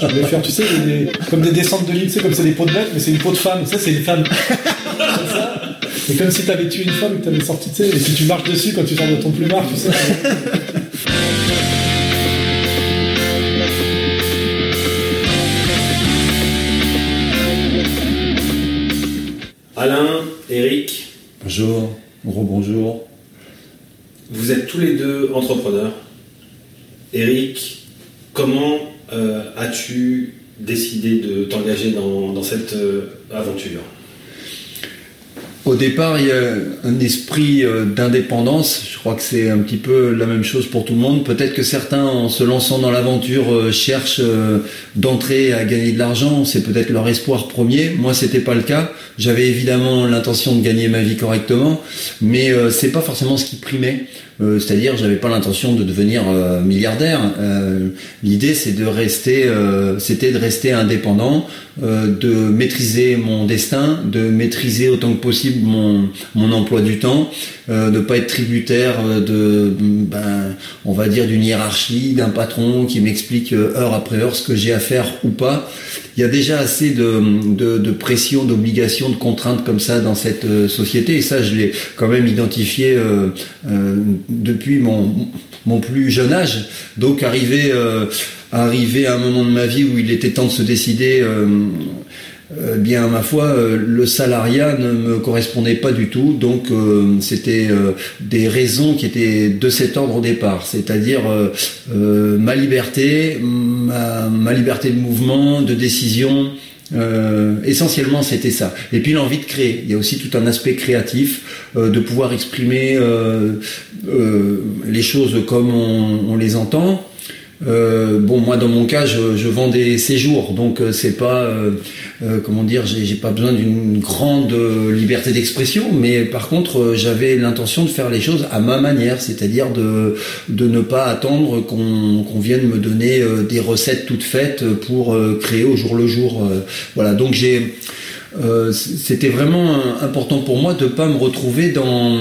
Je voulais faire, tu sais, des- comme des descentes de tu sais, comme c'est des pots de bête, mais c'est une peau de femme. Ça, c'est une femme. Comme ça. C'est comme si t'avais tué une femme et que t'avais sorti, tu sais, et si tu marches dessus quand tu sors de ton plumard, tu sais. Alain, Eric, Bonjour, gros bonjour. vous êtes tous les deux entrepreneurs. Eric, comment euh, as-tu décidé de t'engager dans, cette euh, aventure? Au départ, il y a un esprit euh, d'indépendance. Je crois que c'est un petit peu la même chose pour tout le monde. Peut-être que certains, en se lançant dans l'aventure, cherchent d'entrer à gagner de l'argent. C'est peut-être leur espoir premier. Moi, c'était pas le cas. J'avais évidemment l'intention de gagner ma vie correctement, mais c'est pas forcément ce qui primait. Euh, C'est-à-dire, j'avais pas l'intention de devenir euh, milliardaire. Euh, L'idée, c'est de rester, euh, c'était de rester indépendant, euh, de maîtriser mon destin, de maîtriser autant que possible mon, mon emploi du temps, euh, de pas être tributaire de, ben, on va dire d'une hiérarchie, d'un patron qui m'explique heure après heure ce que j'ai à faire ou pas. Il y a déjà assez de, de, de pression, d'obligations, de contraintes comme ça dans cette société, et ça, je l'ai quand même identifié depuis mon, mon plus jeune âge. Donc, arrivé, euh, arrivé à un moment de ma vie où il était temps de se décider. euh, euh, bien ma foi, euh, le salariat ne me correspondait pas du tout, donc euh, c'était euh, des raisons qui étaient de cet ordre au départ, c'est-à-dire ma liberté, ma, ma liberté de mouvement, de décision. Euh, essentiellement, c'était ça. Et puis l'envie de créer. Il y a aussi tout un aspect créatif, euh, de pouvoir exprimer euh, les choses comme on les entend. Euh, bon, moi dans mon cas, je, vends des séjours, donc euh, c'est pas, euh, euh, comment dire, j'ai pas besoin d'une grande liberté d'expression, mais par contre, j'avais l'intention de faire les choses à ma manière, c'est-à-dire de de ne pas attendre qu'on qu'on vienne me donner des recettes toutes faites pour créer au jour le jour. voilà, donc j'ai euh, c'était vraiment euh, important pour moi de pas me retrouver dans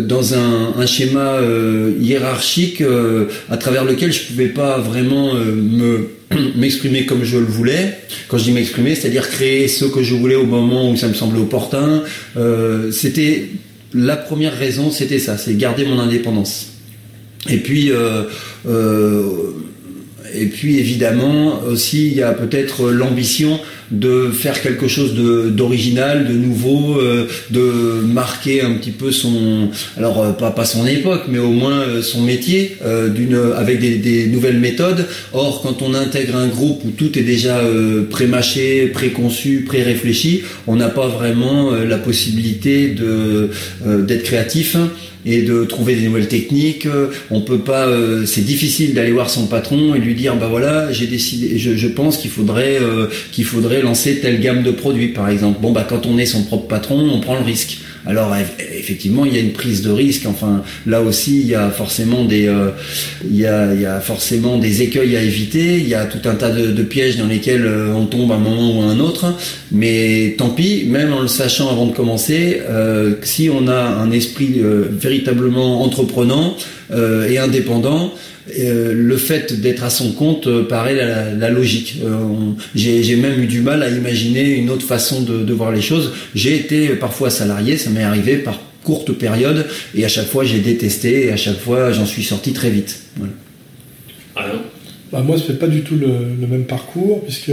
dans un, un schéma euh, hiérarchique euh, à travers lequel je pouvais pas vraiment euh, me m'exprimer comme je le voulais. Quand je dis m'exprimer, c'est-à-dire créer ce que je voulais au moment où ça me semblait opportun. Euh, c'était la première raison, c'était ça, c'est garder mon indépendance. Et puis euh, euh, et puis évidemment aussi il y a peut-être l'ambition de faire quelque chose d'original, de nouveau, euh, de marquer un petit peu son alors euh, pas pas son époque mais au moins euh, son métier euh, d'une avec des, nouvelles méthodes. Or quand on intègre un groupe où tout est déjà euh, pré-mâché, préconçu, pré-réfléchi, on n'a pas vraiment euh, la possibilité euh, d'être créatif et de trouver des nouvelles techniques. Euh, On peut pas, euh, c'est difficile d'aller voir son patron et lui dire bah voilà, j'ai décidé, je, je pense qu'il faudrait euh, qu'il faudrait lancer telle gamme de produits par exemple. Bon bah quand on est son propre patron, on prend le risque. Alors eff- effectivement, il y a une prise de risque. Enfin, là aussi, il y a forcément des, euh, il y a, il y a forcément des écueils à éviter. Il y a tout un tas de, pièges dans lesquels euh, on tombe à un moment ou à un autre. Mais tant pis, même en le sachant avant de commencer, euh, si on a un esprit véritablement entreprenant et indépendant, euh, le fait d'être à son compte euh, paraît la, la logique. Euh, J'ai même eu du mal à imaginer une autre façon de, de voir les choses. J'ai été parfois salarié, ça m'est arrivé par courte période, et à chaque fois j'ai détesté, et à chaque fois j'en suis sorti très vite. Voilà. Bah, moi, ce n'est pas du tout le, le même parcours, puisque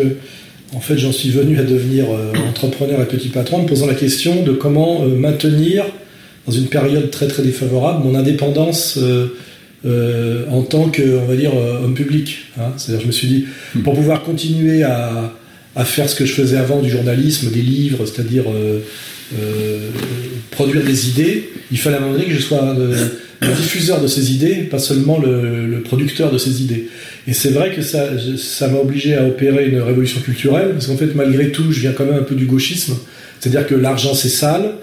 en fait, j'en suis venu à devenir euh, entrepreneur et petit patron en me posant la question de comment euh, maintenir, dans une période très très défavorable, mon indépendance euh, en tant que, on va dire, euh, homme public. hein. C'est-à-dire, je me suis dit, pour pouvoir continuer à, à faire ce que je faisais avant du journalisme, des livres, c'est-à-dire euh, euh, produire des idées, il fallait à un moment donné que je sois le diffuseur de ces idées, pas seulement le, le producteur de ces idées. Et c'est vrai que ça ça m'a obligé à opérer une révolution culturelle, parce qu'en fait, malgré tout, je viens quand même un peu du gauchisme, c'est-à-dire que l'argent c'est sale,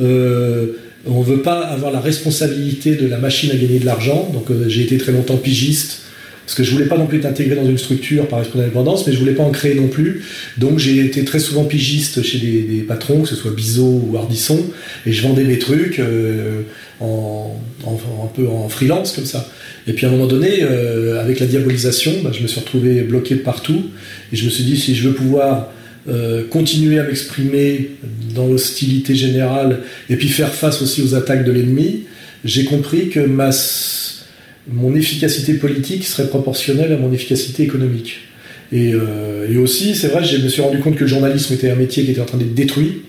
euh, on veut pas avoir la responsabilité de la machine à gagner de l'argent, donc euh, j'ai été très longtemps pigiste, parce que je voulais pas non plus être intégré dans une structure par esprit d'indépendance, mais je voulais pas en créer non plus. Donc j'ai été très souvent pigiste chez des, patrons, que ce soit Bizot ou Ardisson, et je vendais mes trucs euh, en, un peu en freelance comme ça. Et puis à un moment donné, euh, avec la diabolisation, bah, je me suis retrouvé bloqué partout, et je me suis dit si je veux pouvoir euh, continuer à m'exprimer dans l'hostilité générale et puis faire face aussi aux attaques de l'ennemi, j'ai compris que ma mon efficacité politique serait proportionnelle à mon efficacité économique. Et, euh, aussi, c'est vrai, je me suis rendu compte que le journalisme était un métier qui était en train d'être détruit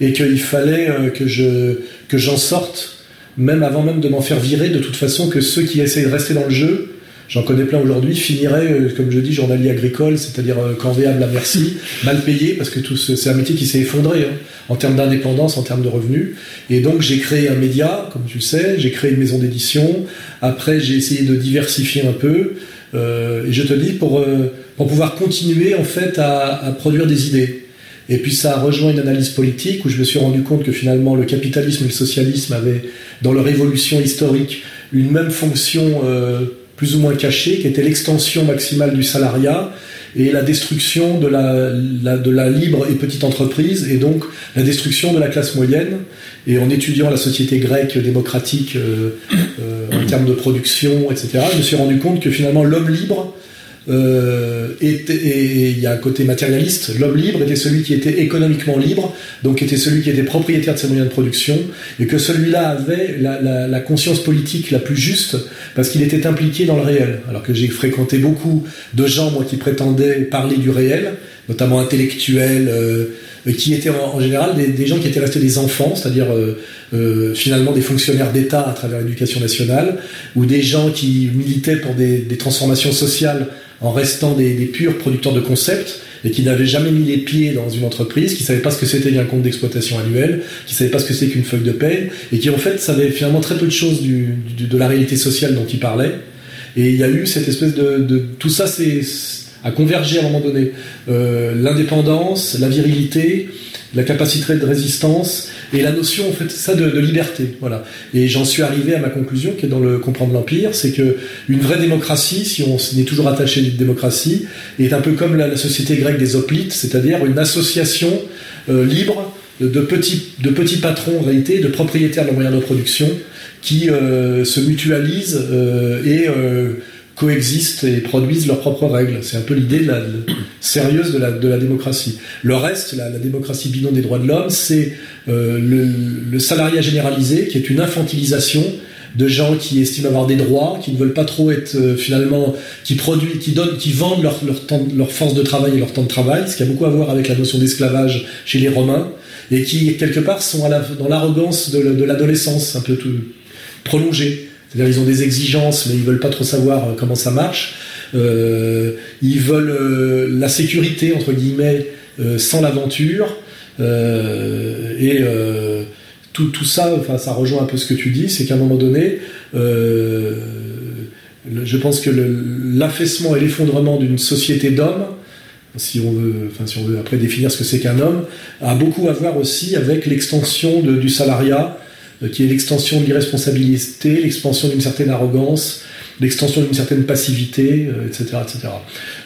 et qu'il fallait euh, que, je, que j'en sorte, même avant même de m'en faire virer, de toute façon, que ceux qui essaient de rester dans le jeu, j'en connais plein aujourd'hui, finiraient, euh, comme je dis, journalier agricole, c'est-à-dire corvéable à merci, mal payé, parce que tout c'est un métier qui s'est effondré hein, en termes d'indépendance, en termes de revenus. Et donc j'ai créé un média, comme tu sais, j'ai créé une maison d'édition, après, j'ai essayé de diversifier un peu. Euh, et je te dis, pour, euh, pour pouvoir continuer en fait à, produire des idées. Et puis ça a rejoint une analyse politique où je me suis rendu compte que finalement le capitalisme et le socialisme avaient, dans leur évolution historique, une même fonction euh, plus ou moins cachée, qui était l'extension maximale du salariat et la destruction de la, de la libre et petite entreprise, et donc la destruction de la classe moyenne. Et en étudiant la société grecque démocratique euh, euh, en termes de production, etc., je me suis rendu compte que finalement l'homme libre euh, et il y a un côté matérialiste. L'homme libre était celui qui était économiquement libre, donc était celui qui était propriétaire de ses moyens de production, et que celui-là avait la, conscience politique la plus juste parce qu'il était impliqué dans le réel. Alors que j'ai fréquenté beaucoup de gens, moi, qui prétendaient parler du réel, notamment intellectuels. Euh, qui étaient en, général des, gens qui étaient restés des enfants, c'est-à-dire euh, euh, finalement des fonctionnaires d'État à travers l'éducation nationale, ou des gens qui militaient pour des, transformations sociales en restant des, purs producteurs de concepts et qui n'avaient jamais mis les pieds dans une entreprise, qui ne savaient pas ce que c'était qu'un compte d'exploitation annuel, qui ne savaient pas ce que c'est qu'une feuille de paie, et qui en fait savaient finalement très peu de choses de la réalité sociale dont ils parlaient. Et il y a eu cette espèce de... tout ça c'est à converger à un moment donné. Euh, l'indépendance, la virilité, la capacité de résistance et la notion en fait ça de, liberté voilà et j'en suis arrivé à ma conclusion qui est dans le comprendre l'empire c'est que une vraie démocratie si on est toujours attaché à une démocratie est un peu comme la, société grecque des hoplites c'est-à-dire une association euh, libre de petits de petits patrons en réalité de propriétaires de moyens de production qui euh, se mutualisent euh, et coexistent et produisent leurs propres règles. C'est un peu l'idée sérieuse de la, démocratie. Le reste, la, démocratie bidon des droits de l'homme, c'est euh, le, salariat généralisé, qui est une infantilisation de gens qui estiment avoir des droits, qui ne veulent pas trop être euh, finalement, qui produisent, qui donnent, qui vendent leur, force de travail et leur temps de travail, ce qui a beaucoup à voir avec la notion d'esclavage chez les Romains, et qui quelque part sont dans l'arrogance de, l'adolescence, un peu prolongée. C'est-à-dire ils ont des exigences, mais ils veulent pas trop savoir euh, comment ça marche. Euh, ils veulent euh, la sécurité entre guillemets sans l'aventure. et tout, ça, enfin, ça rejoint un peu ce que tu dis, c'est qu'à un moment donné, je pense que l'affaissement et l'effondrement d'une société d'hommes, si on veut, enfin, si on veut après définir ce que c'est qu'un homme, a beaucoup à voir aussi avec l'extension du salariat qui est l'extension de l'irresponsabilité, l'expansion d'une certaine arrogance, l'extension d'une certaine passivité, etc., euh, etc.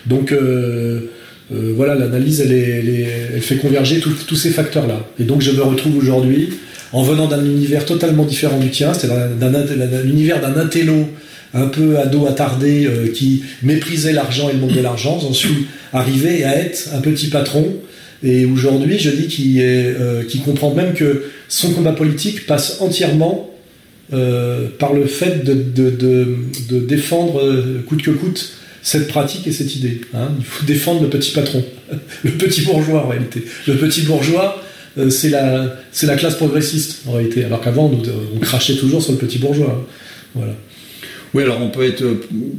Donc euh, voilà, l'analyse, elle, fait converger tous ces facteurs-là. Et donc je me retrouve aujourd'hui en venant d'un univers totalement différent du tien, c'est-à-dire d'un d'un intello un peu ado attardé qui méprisait l'argent et le monde de l'argent. J'en suis arrivé à être un petit patron et aujourd'hui, je dis qu'il euh, comprend même que son combat politique passe entièrement euh, par le fait de, défendre euh, coûte que coûte cette pratique et cette idée. Hein. Il faut défendre le petit patron, le petit bourgeois en réalité. Le petit bourgeois, c'est la, la classe progressiste en réalité, alors qu'avant, on crachait toujours sur le petit bourgeois. Hein. Voilà. Oui, alors on peut être,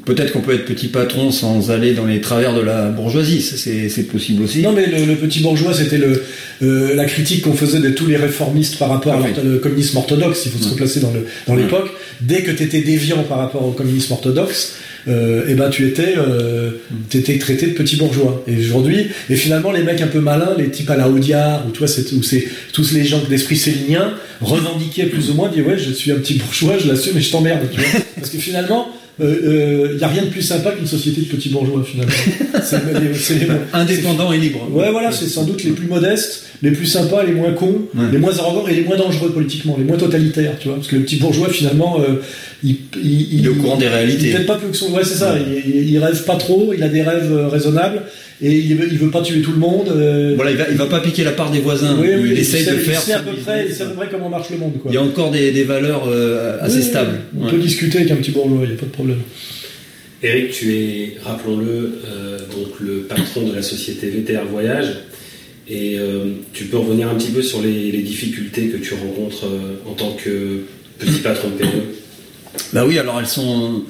peut-être qu'on peut être petit patron sans aller dans les travers de la bourgeoisie, c'est possible aussi. Non, mais le, petit bourgeois, c'était le, euh, la critique qu'on faisait de tous les réformistes par rapport au ah communisme orthodoxe, il faut se replacer dans l'époque. Dans Dès que tu étais déviant par rapport au communisme orthodoxe, euh, et ben tu étais, euh, étais traité de petit bourgeois. Et aujourd'hui, et finalement les mecs un peu malins, les types à la Audiard, ou toi, c'est, ou c'est tous les gens d'esprit célinien, revendiquaient plus ou moins, disaient ouais, je suis un petit bourgeois, je l'assume, mais je t'emmerde, tu vois. Parce que finalement, il euh, n'y a rien de plus sympa qu'une société de petits bourgeois finalement. c'est les, indépendants et libres. Ouais, voilà, c'est sans doute les plus modestes, les plus sympas, les moins cons, les moins arrogants et les moins dangereux politiquement, les moins totalitaires, tu vois, parce que le petit bourgeois finalement, il, il, est au courant des réalités. Il pas plus que son, ouais, c'est ça. Il, il, rêve pas trop, il a des rêves raisonnables et il veut, il veut pas tuer tout le monde. Euh. Voilà, il va, il va pas piquer la part des voisins. il essaye de faire. Il sait à peu près, il sait à peu près comment marche le monde. Quoi. Il y a encore des, des valeurs euh, assez stables. On peut discuter avec un petit bourgeois, il n'y a pas de problème. Eric, tu es, rappelons-le, euh, donc le patron de la société VTR Voyage. Et tu peux revenir un petit peu sur les, les difficultés que tu rencontres en tant que petit patron de PME Bah oui, alors elles sont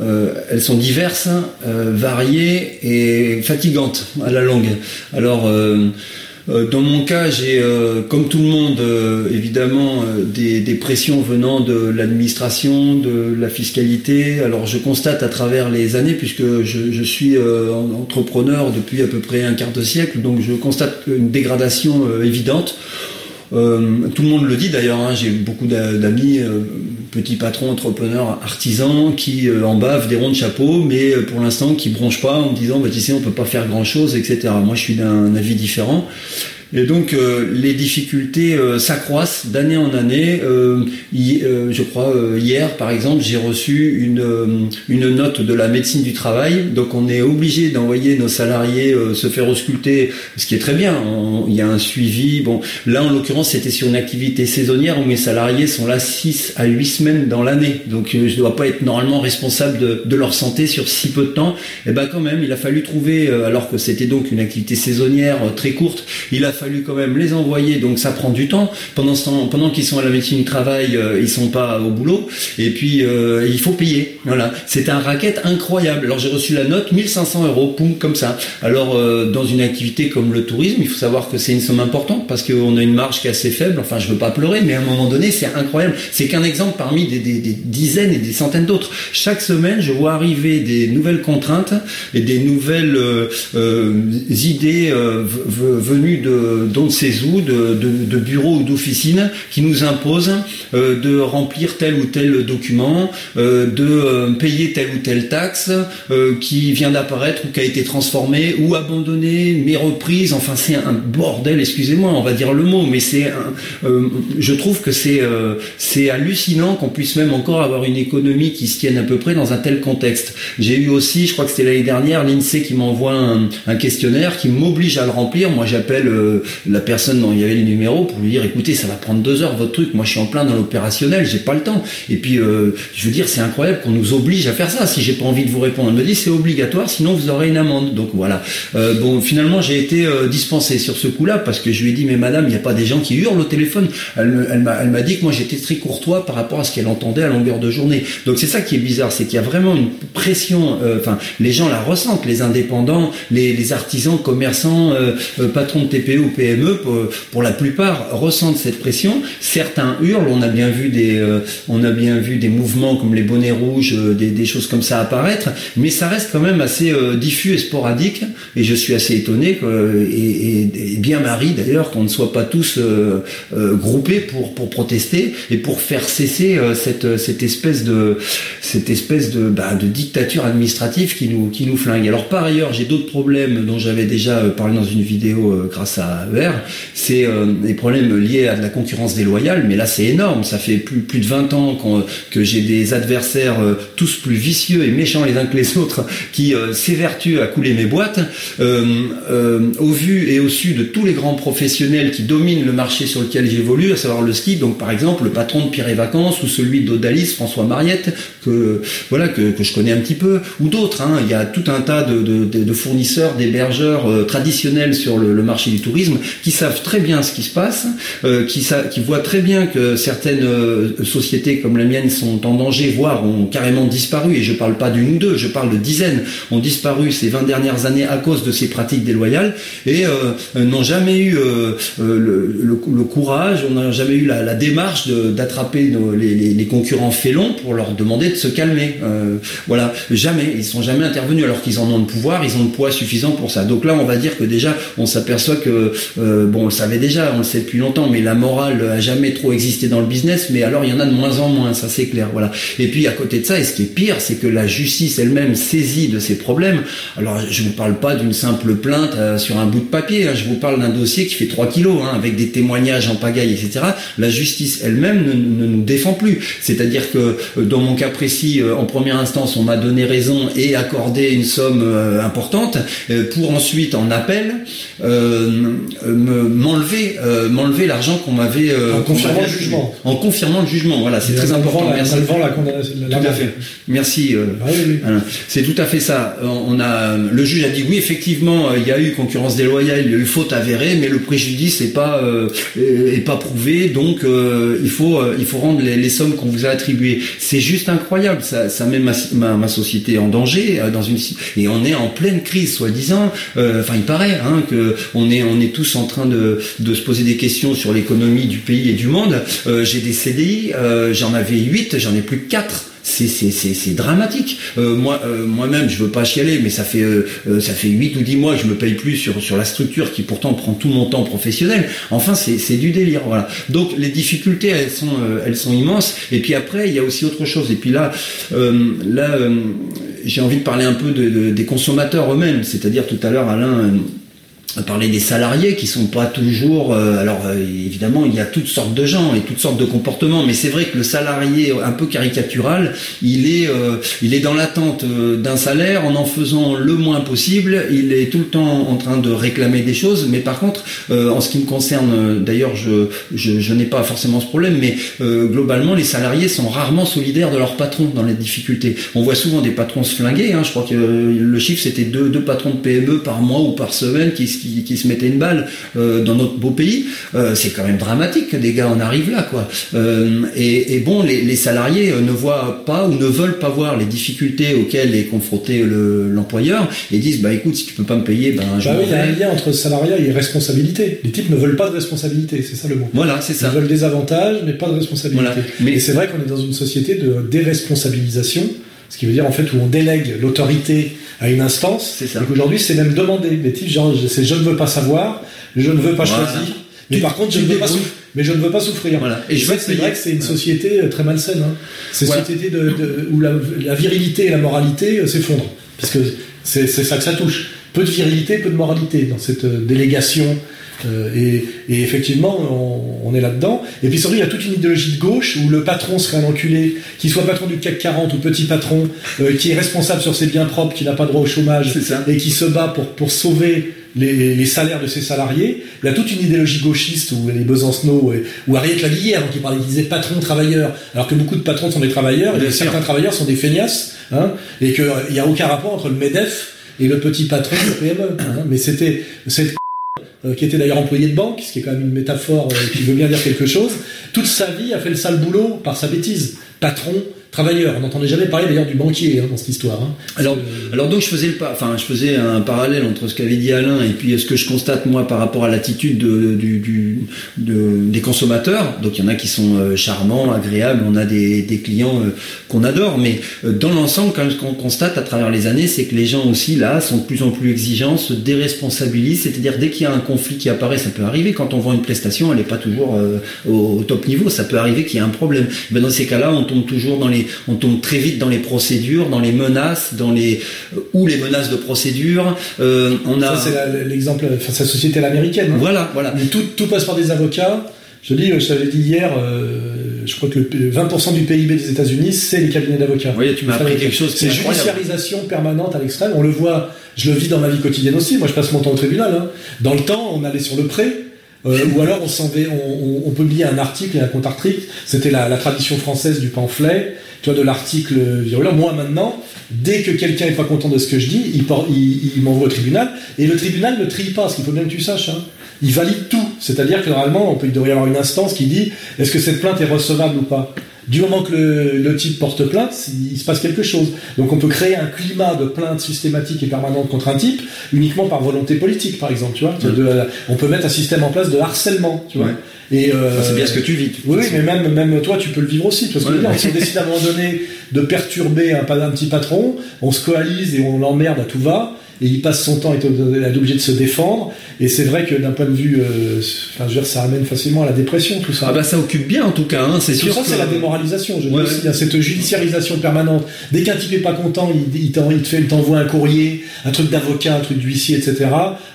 euh, elles sont diverses, euh, variées et fatigantes à la longue. Alors, euh, dans mon cas, j'ai, comme tout le monde, évidemment, des, pressions venant de l'administration, de la fiscalité. Alors, je constate à travers les années, puisque je, suis entrepreneur depuis à peu près un quart de siècle, donc je constate une dégradation évidente. Tout le monde le dit d'ailleurs, hein, j'ai beaucoup d'amis, petits patrons, entrepreneurs, artisans, qui euh, en bavent des ronds de chapeau, mais pour l'instant qui bronchent pas en disant, bah, tu sais, on peut pas faire grand chose, etc. Moi, je suis d'un avis différent. Et donc euh, les difficultés euh, s'accroissent d'année en année. Euh, je crois hier par exemple j'ai reçu une, une note de la médecine du travail. Donc on est obligé d'envoyer nos salariés se faire ausculter, ce qui est très bien. il y a un suivi. Bon là en l'occurrence c'était sur une activité saisonnière où mes salariés sont là 6 à 8 semaines dans l'année. Donc je ne dois pas être normalement responsable de, de, leur santé sur si peu de temps. Et eh ben quand même il a fallu trouver alors que c'était donc une activité saisonnière très courte. Il a fallu quand même les envoyer, donc ça prend du temps. Pendant ce temps, pendant qu'ils sont à la médecine du travail, euh, ils sont pas au boulot. Et puis euh, il faut payer. Voilà, c'est un racket incroyable. Alors j'ai reçu la note 1500 euros, poum, comme ça. Alors euh, dans une activité comme le tourisme, il faut savoir que c'est une somme importante parce qu'on a une marge qui est assez faible. Enfin, je veux pas pleurer, mais à un moment donné, c'est incroyable. C'est qu'un exemple parmi des, des, des, dizaines et des centaines d'autres. Chaque semaine, je vois arriver des nouvelles contraintes et des nouvelles idées venues de de ces de, de, bureaux ou d'officines qui nous imposent euh, de remplir tel ou tel document, euh, de euh, payer telle ou telle taxe qui vient d'apparaître ou qui a été transformée ou abandonnée, mais reprise. Enfin, c'est un bordel. Excusez-moi, on va dire le mot, mais c'est, je trouve que c'est hallucinant qu'on puisse même encore avoir une économie qui se tienne à peu près dans un tel contexte. J'ai eu aussi, je crois que c'était l'année dernière, l'INSEE qui m'envoie un, questionnaire qui m'oblige à le remplir. Moi, j'appelle la personne dont il y avait le numéro pour lui dire écoutez ça va prendre deux heures votre truc. Moi je suis en plein dans l'opérationnel j'ai pas le temps. Et puis euh, je veux dire c'est incroyable qu'on nous oblige à faire ça si j'ai pas envie de vous répondre. Elle me dit c'est obligatoire sinon vous aurez une amende. Donc voilà. Euh, bon finalement j'ai été euh, dispensé sur ce coup là parce que je lui ai dit mais madame il n'y a pas des gens qui hurlent au téléphone. Elle, elle m'a dit que moi j'étais très courtois par rapport à ce qu'elle entendait à longueur de journée. Donc c'est ça qui est bizarre c'est qu'il y a vraiment une pression enfin les gens la ressentent les indépendants les, les artisans commerçants patrons de TPE ou PME pour, la plupart, ressentent cette pression. Certains hurlent. On a bien vu des, euh, on a bien vu des mouvements comme les bonnets rouges, euh, des, choses comme ça apparaître. Mais ça reste quand même assez euh, diffus et sporadique. Et je suis assez étonné et, bien mari d'ailleurs qu'on ne soit pas tous groupés pour pour protester et pour faire cesser cette cette espèce de cette espèce bah, de dictature administrative qui nous qui nous flingue. Alors par ailleurs, j'ai d'autres problèmes dont j'avais déjà parlé dans une vidéo grâce à C'est euh, des problèmes liés à la concurrence déloyale, mais là c'est énorme. Ça fait plus, plus de 20 ans que j'ai des adversaires euh, tous plus vicieux et méchants les uns que les autres qui euh, s'évertuent à couler mes boîtes. au vu et au su de tous les grands professionnels qui dominent le marché sur lequel j'évolue, à savoir le ski, donc par exemple le patron de Pierre et Vacances ou celui d'Odalis, François Mariette, que voilà que, je connais un petit peu, ou d'autres. Hein. Il y a tout un tas de, fournisseurs, d'hébergeurs traditionnels sur le, le marché du tourisme qui savent très bien ce qui se passe, euh, qui, qui voient très bien que certaines euh, sociétés comme la mienne sont en danger, voire ont carrément disparu, et je parle pas d'une ou deux, je parle de dizaines, ont disparu ces 20 dernières années à cause de ces pratiques déloyales, et euh, n'ont jamais eu le, courage, on n'a jamais eu la, démarche d'attraper les, les, concurrents félons pour leur demander de se calmer. voilà, jamais, ils sont jamais intervenus. Alors qu'ils en ont le pouvoir, ils ont le poids suffisant pour ça. Donc là, on va dire que déjà, on s'aperçoit que bon, on le savait déjà, on le sait depuis longtemps, mais la morale a jamais trop existé dans le business. Mais alors, il y en a de moins en moins, ça c'est clair. Voilà. Et puis à côté de ça, et ce qui est pire, c'est que la justice elle-même saisit de ces problèmes. Alors, je vous parle pas d'une simple plainte sur un bout de papier. Hein. je vous parle d'un dossier qui fait 3 kilos, hein, avec des témoignages en pagaille, etc. La justice elle-même ne, nous défend plus. C'est-à-dire que dans mon cas précis, en première instance, on m'a donné raison et accordé une somme importante pour ensuite en appel m'enlever m'enlever l'argent qu'on m'avait en confirmant le jugement. En confirmant le jugement, voilà, c'est très important. La, Merci. La condamnation. tout à fait. Merci. Ah c'est tout à fait ça. On a le juge a dit oui, effectivement, il y a eu concurrence déloyale, il y a eu faute avérée, mais le préjudice n'est pas est pas prouvé, donc il faut il faut rendre les, sommes qu'on vous a attribuées. C'est juste incroyable. Ça, ça met ma, ma, société en danger dans une et on est en pleine crise, soi-disant. Enfin, il paraît hein, que on est on est tous en train de, de se poser des questions sur l'économie du pays et du monde. J'ai des CDI, j'en avais 8, j'en ai plus que 4 c'est dramatique. Euh, moi euh, moi-même, je veux pas chialer, mais ça fait euh, ça fait 8 ou 10 mois que je me paye plus sur sur la structure qui pourtant prend tout mon temps professionnel. Enfin, c'est du délire, voilà. Donc les difficultés, elles sont elles sont immenses. Et puis après, il y a aussi autre chose. Et puis là là j'ai envie de parler un peu de, des consommateurs eux-mêmes. C'est-à-dire tout à l'heure, Alain parler des salariés qui sont pas toujours euh, alors euh, évidemment il y a toutes sortes de gens et toutes sortes de comportements mais c'est vrai que le salarié un peu caricatural il est euh, il est dans l'attente d'un salaire. En en faisant le moins possible il est tout le temps en train de réclamer des choses. Mais par contre en ce qui me concerne d'ailleurs je je, je n'ai pas forcément ce problème mais globalement les salariés sont rarement solidaires de leurs patrons dans les difficultés. On voit souvent des patrons se flinguer hein, je crois que le chiffre c'était deux, deux patrons de PME par mois ou par semaine qui qui, se mettait une balle euh, dans notre beau pays, euh, c'est quand même dramatique que des gars en arrivent là, quoi. Euh, et, bon, les, salariés ne voient pas ou ne veulent pas voir les difficultés auxquelles est confronté l'employeur et disent, bah écoute, si tu peux pas me payer, ben je bah Il y a un lien entre salariat et responsabilité. Les types ne veulent pas de responsabilité, c'est ça le mot. Voilà, c'est ça. Ils veulent des avantages, mais pas de responsabilité. Mais... Et c'est vrai qu'on est dans une société de déresponsabilisation. Ce qui veut dire en fait où on délègue l'autorité à une instance. C'est ça. Et qu'aujourd'hui c'est même demandé. Les types genre c'est je ne veux pas savoir, je ne veux pas choisir. Mais par contre, je ne veux pas souffrir. Mais je ne veux pas souffrir. Voilà. Et, je c'est vrai que c'est une société euh, très malsaine. Hein. C'est une société de, où la, virilité et la moralité euh, s'effondrent. Parce que c'est ça que ça touche. Peu de virilité, peu de moralité dans cette euh, délégation euh, et, effectivement, on, est là-dedans. Et puis surtout, il y a toute une idéologie de gauche où le patron serait un enculé, qu'il soit patron du CAC 40 ou petit patron, euh, qui est responsable sur ses biens propres, qui n'a pas droit au chômage, et qui se bat pour, pour sauver les, salaires de ses salariés. Il y a toute une idéologie gauchiste où les Besancenot ou Ariette Lavillière hein, qui parlait, qui disait patron travailleur, alors que beaucoup de patrons sont des travailleurs, et certains travailleurs sont des feignasses, hein, et qu'il n'y a aucun rapport entre le MEDEF et le petit patron de PME. Hein. mais c'était cette euh, qui était d'ailleurs employé de banque, ce qui est quand même une métaphore euh, qui veut bien dire quelque chose, toute sa vie a fait le sale boulot par sa bêtise. Patron, travailleur. On n'entendait jamais parler d'ailleurs du banquier hein, dans cette histoire. Hein. Alors, alors donc je faisais le, enfin je faisais un parallèle entre ce qu'avait dit Alain et puis ce que je constate moi par rapport à l'attitude de, du, du, de, des consommateurs. Donc il y en a qui sont euh, charmants, agréables, on a des, des clients euh, qu'on adore, mais euh, dans l'ensemble, quand ce qu'on constate à travers les années, c'est que les gens aussi là sont de plus en plus exigeants, se déresponsabilisent. C'est-à-dire dès qu'il y a un conflit qui apparaît, ça peut arriver quand on vend une prestation, elle n'est pas toujours au, top niveau. Ça peut arriver qu'il y ait un problème. Mais dans ces cas-là, on tombe toujours dans les on tombe très vite dans les procédures, dans les menaces, dans les euh, ou les menaces de procédure. Euh, on a. Ça c'est l'exemple, enfin, sa société l'américaine. Hein. Voilà, voilà. tout, tout passe par des avocats. Je dis, je t'avais dit hier, euh, je crois que 20% du PIB des États-Unis, c'est les cabinets d'avocats. Oui, tu m'as appris quelque chose. C'est judiciarisation permanente à l'extrême. On le voit, je le vis dans ma vie quotidienne aussi. Moi, je passe mon temps au tribunal. Hein. Dans le temps, on allait sur le pré. Euh, ou alors on, on, on, publiait un article et un contre-article. C'était la, tradition française du pamphlet tu vois, de l'article virulent. Moi, maintenant, dès que quelqu'un est pas content de ce que je dis, il, m'envoie au tribunal. Et le tribunal ne trie pas, ce qu'il faut bien que tu saches. Hein. Il valide tout. C'est-à-dire que normalement, on il devrait y avoir une instance qui dit est-ce que cette plainte est recevable ou pas? Du moment que le, type porte plainte, il, se passe quelque chose. Donc on peut créer un climat de plainte systématique et permanente contre un type uniquement par volonté politique, par exemple. Tu vois, on peut mettre un système en place de harcèlement. Tu vois. Et euh, c'est bien ce que tu vis. Oui, mais même même toi, tu peux le vivre aussi. Tu vois Si on décide à un moment donné de perturber un, un petit patron, on se coalise et on l'emmerde à tout va et il passe son temps à être obligé de se défendre. Et c'est vrai que d'un point de vue, euh, enfin, je veux dire, ça amène facilement à la dépression, tout ça. Ah bah ça occupe bien en tout cas, hein, c'est sûr. Ça, c'est la démoralisation. Je ouais, aussi, cette judiciarisation permanente. Dès qu'un type est pas content, il, il te fait, il t'envoie un courrier, un truc d'avocat, un truc d'huissier, etc.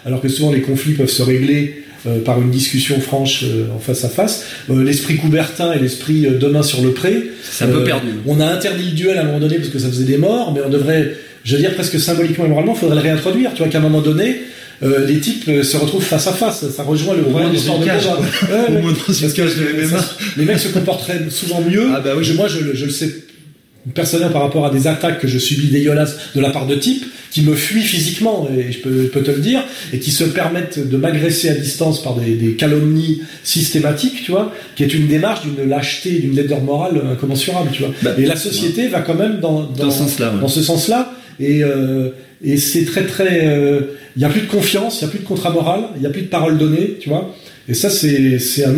Alors que souvent les conflits peuvent se régler euh, par une discussion franche euh, en face à face. Euh, l'esprit Coubertin et l'esprit demain sur le pré. C'est un peu perdu. On a interdit le duel à un moment donné parce que ça faisait des morts, mais on devrait, je veux dire presque symboliquement et moralement, il faudrait le réintroduire. Tu vois qu'à un moment donné, les types se retrouvent face à face. Ça rejoint le moment de sport de Au moins dans une cage de MMA. Les mecs se comporteraient souvent mieux. Ah bah oui. Moi, je, je le sais personnellement par rapport à des attaques que je subis dégueulasses de la part de types qui me fuient physiquement, et je peux, te le dire, et qui se permettent de m'agresser à distance par des, calomnies systématiques, tu vois, qui est une démarche d'une lâcheté, d'une laideur morale incommensurable, tu vois. Bah, et la société va quand même dans, dans, dans ce sens-là, et, euh, et c'est très très... Euh, il n'y a plus de confiance, il n'y a plus de contrat moral, il n'y a plus de parole donnée, tu vois. Et ça, c'est un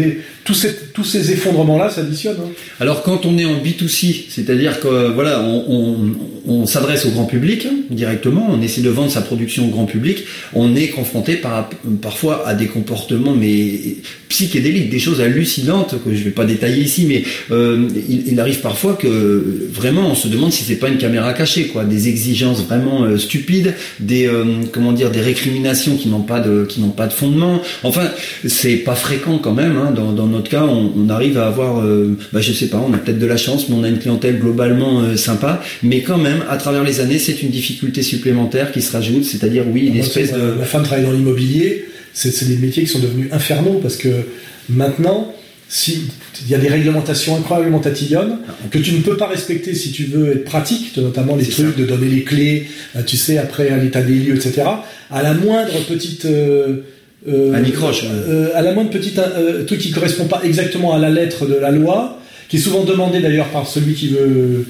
tous ces, effondrements-là s'additionnent. Hein. Alors quand on est en B2C, c'est-à-dire que voilà, on, s'adresse au grand public directement, on essaie de vendre sa production au grand public, on est confronté par, parfois à des comportements mais psychédéliques, des choses hallucinantes que je vais pas détailler ici, mais euh, il, arrive parfois que vraiment on se demande si c'est pas une caméra cachée, quoi, des exigences vraiment euh, stupides, des euh, comment dire, des récriminations qui n'ont pas de qui n'ont pas de fondement. Enfin, c'est pas fréquent quand même hein, dans, dans notre cas, on, arrive à avoir, euh, bah, je sais pas, on a peut-être de la chance, mais on a une clientèle globalement euh, sympa. Mais quand même, à travers les années, c'est une difficulté supplémentaire qui se rajoute, c'est-à-dire oui, une espèce de. Ma femme travaille dans l'immobilier, c'est des métiers qui sont devenus infernaux parce que maintenant, si il y a des réglementations incroyablement tatillonnes ah, que tu ne peux pas respecter si tu veux être pratique, notamment les trucs de donner les clés, euh, tu sais, après à l'état des lieux, etc. À la moindre petite euh, euh, à la moindre petite euh, truc qui correspond pas exactement à la lettre de la loi, qui est souvent demandé d'ailleurs par celui qui veut